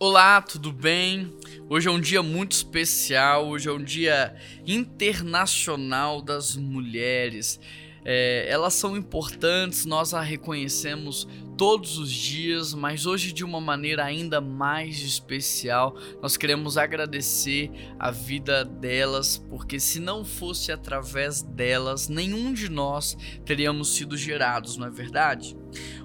Olá, tudo bem? Hoje é um dia muito especial, hoje é um dia internacional das mulheres. É, elas são importantes, nós a reconhecemos todos os dias, mas hoje de uma maneira ainda mais especial. Nós queremos agradecer a vida delas, porque se não fosse através delas, nenhum de nós teríamos sido gerados, não é verdade?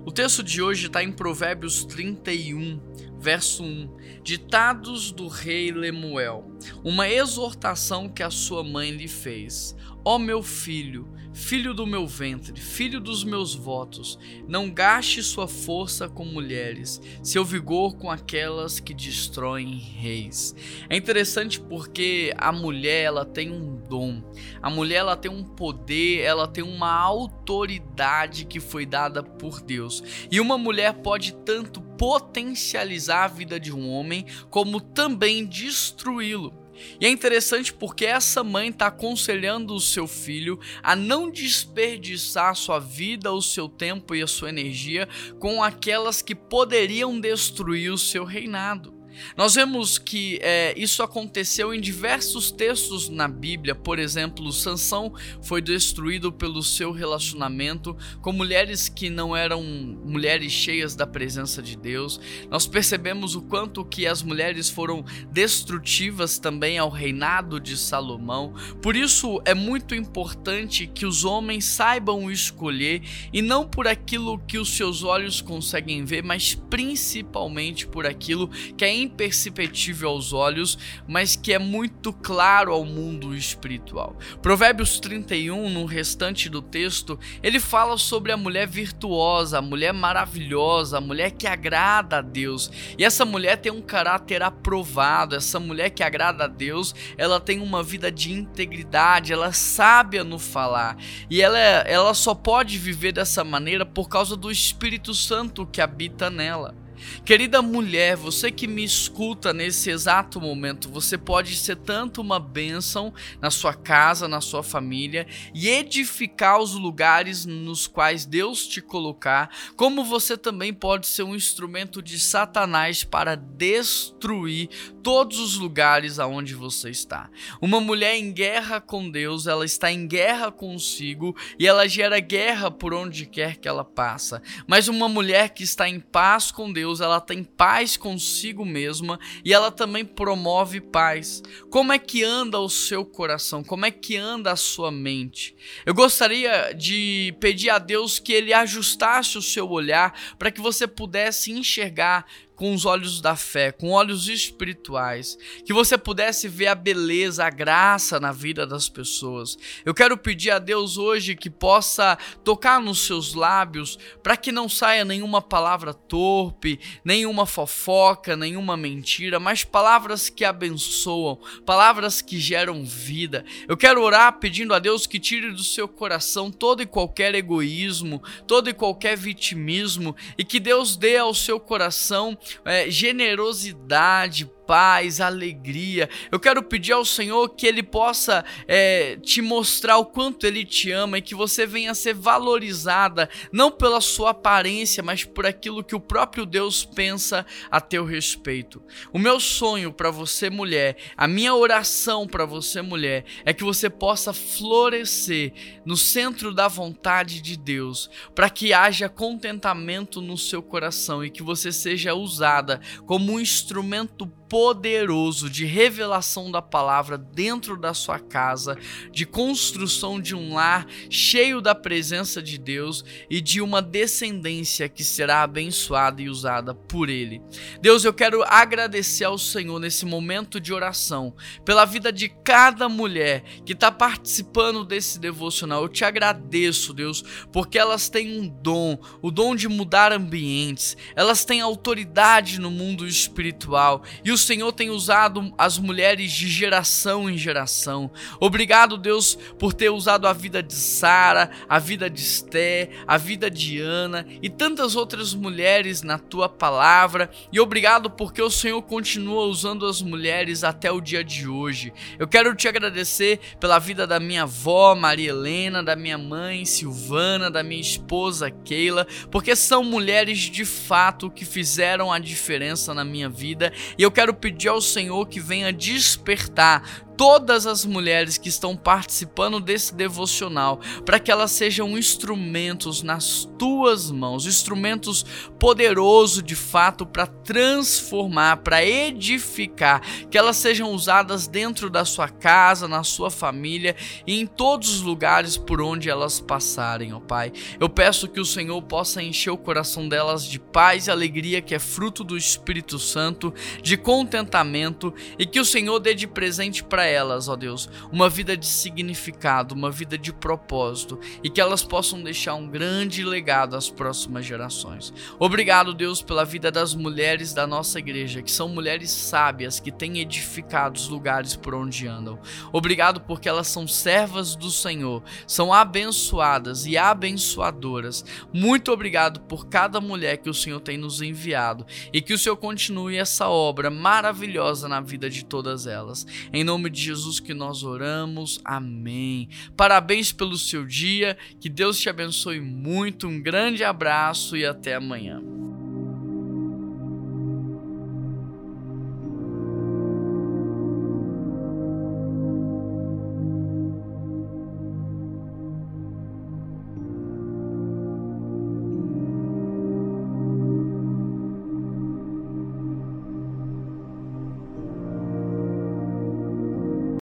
O texto de hoje está em Provérbios 31, verso 1. Ditados do rei Lemuel, uma exortação que a sua mãe lhe fez. Ó oh, meu filho, filho do meu ventre, filho dos meus votos, não gaste sua força com mulheres, seu vigor com aquelas que destroem reis. É interessante porque a mulher ela tem um dom, a mulher ela tem um poder, ela tem uma autoridade que foi dada por Deus. E uma mulher pode tanto potencializar a vida de um homem, como também destruí-lo. E é interessante porque essa mãe está aconselhando o seu filho a não desperdiçar sua vida, o seu tempo e a sua energia com aquelas que poderiam destruir o seu reinado. Nós vemos que é, isso aconteceu em diversos textos na Bíblia. Por exemplo, Sansão foi destruído pelo seu relacionamento com mulheres que não eram mulheres cheias da presença de Deus. Nós percebemos o quanto que as mulheres foram destrutivas também ao reinado de Salomão. Por isso é muito importante que os homens saibam escolher e não por aquilo que os seus olhos conseguem ver, mas principalmente por aquilo que é imperceptível aos olhos, mas que é muito claro ao mundo espiritual. Provérbios 31, no restante do texto, ele fala sobre a mulher virtuosa, a mulher maravilhosa, a mulher que agrada a Deus. E essa mulher tem um caráter aprovado, essa mulher que agrada a Deus, ela tem uma vida de integridade, ela é sábia no falar. E ela, ela só pode viver dessa maneira por causa do Espírito Santo que habita nela. Querida mulher, você que me escuta nesse exato momento, você pode ser tanto uma bênção na sua casa, na sua família e edificar os lugares nos quais Deus te colocar, como você também pode ser um instrumento de Satanás para destruir todos os lugares aonde você está. Uma mulher em guerra com Deus, ela está em guerra consigo e ela gera guerra por onde quer que ela passa. Mas uma mulher que está em paz com Deus, Deus, ela tem paz consigo mesma e ela também promove paz. Como é que anda o seu coração? Como é que anda a sua mente? Eu gostaria de pedir a Deus que ele ajustasse o seu olhar para que você pudesse enxergar com os olhos da fé, com olhos espirituais, que você pudesse ver a beleza, a graça na vida das pessoas. Eu quero pedir a Deus hoje que possa tocar nos seus lábios para que não saia nenhuma palavra torpe, nenhuma fofoca, nenhuma mentira, mas palavras que abençoam, palavras que geram vida. Eu quero orar pedindo a Deus que tire do seu coração todo e qualquer egoísmo, todo e qualquer vitimismo e que Deus dê ao seu coração é, generosidade, paz, alegria. Eu quero pedir ao Senhor que Ele possa é, te mostrar o quanto Ele te ama e que você venha a ser valorizada, não pela sua aparência, mas por aquilo que o próprio Deus pensa a teu respeito. O meu sonho para você, mulher, a minha oração para você, mulher, é que você possa florescer no centro da vontade de Deus, para que haja contentamento no seu coração e que você seja usada como um instrumento poderoso de revelação da palavra dentro da sua casa, de construção de um lar cheio da presença de Deus e de uma descendência que será abençoada e usada por Ele. Deus, eu quero agradecer ao Senhor nesse momento de oração pela vida de cada mulher que está participando desse devocional. Eu te agradeço, Deus, porque elas têm um dom, o dom de mudar ambientes, elas têm autoridade no mundo espiritual e o Senhor tem usado as mulheres de geração em geração. Obrigado, Deus, por ter usado a vida de Sara, a vida de Esté, a vida de Ana e tantas outras mulheres na tua palavra. E obrigado porque o Senhor continua usando as mulheres até o dia de hoje. Eu quero te agradecer pela vida da minha avó, Maria Helena, da minha mãe, Silvana, da minha esposa, Keila, porque são mulheres de fato que fizeram a diferença na minha vida e eu quero pedir ao Senhor que venha despertar todas as mulheres que estão participando desse devocional, para que elas sejam instrumentos nas tuas mãos, instrumentos poderosos de fato para transformar, para edificar, que elas sejam usadas dentro da sua casa, na sua família e em todos os lugares por onde elas passarem, ó Pai. Eu peço que o Senhor possa encher o coração delas de paz e alegria que é fruto do Espírito Santo, de contentamento e que o Senhor dê de presente para elas, ó Deus, uma vida de significado, uma vida de propósito e que elas possam deixar um grande legado às próximas gerações. Obrigado, Deus, pela vida das mulheres da nossa igreja, que são mulheres sábias que têm edificado os lugares por onde andam. Obrigado porque elas são servas do Senhor, são abençoadas e abençoadoras. Muito obrigado por cada mulher que o Senhor tem nos enviado e que o Senhor continue essa obra maravilhosa na vida de todas elas. Em nome de Jesus que nós oramos. Amém. Parabéns pelo seu dia. Que Deus te abençoe muito. Um grande abraço e até amanhã.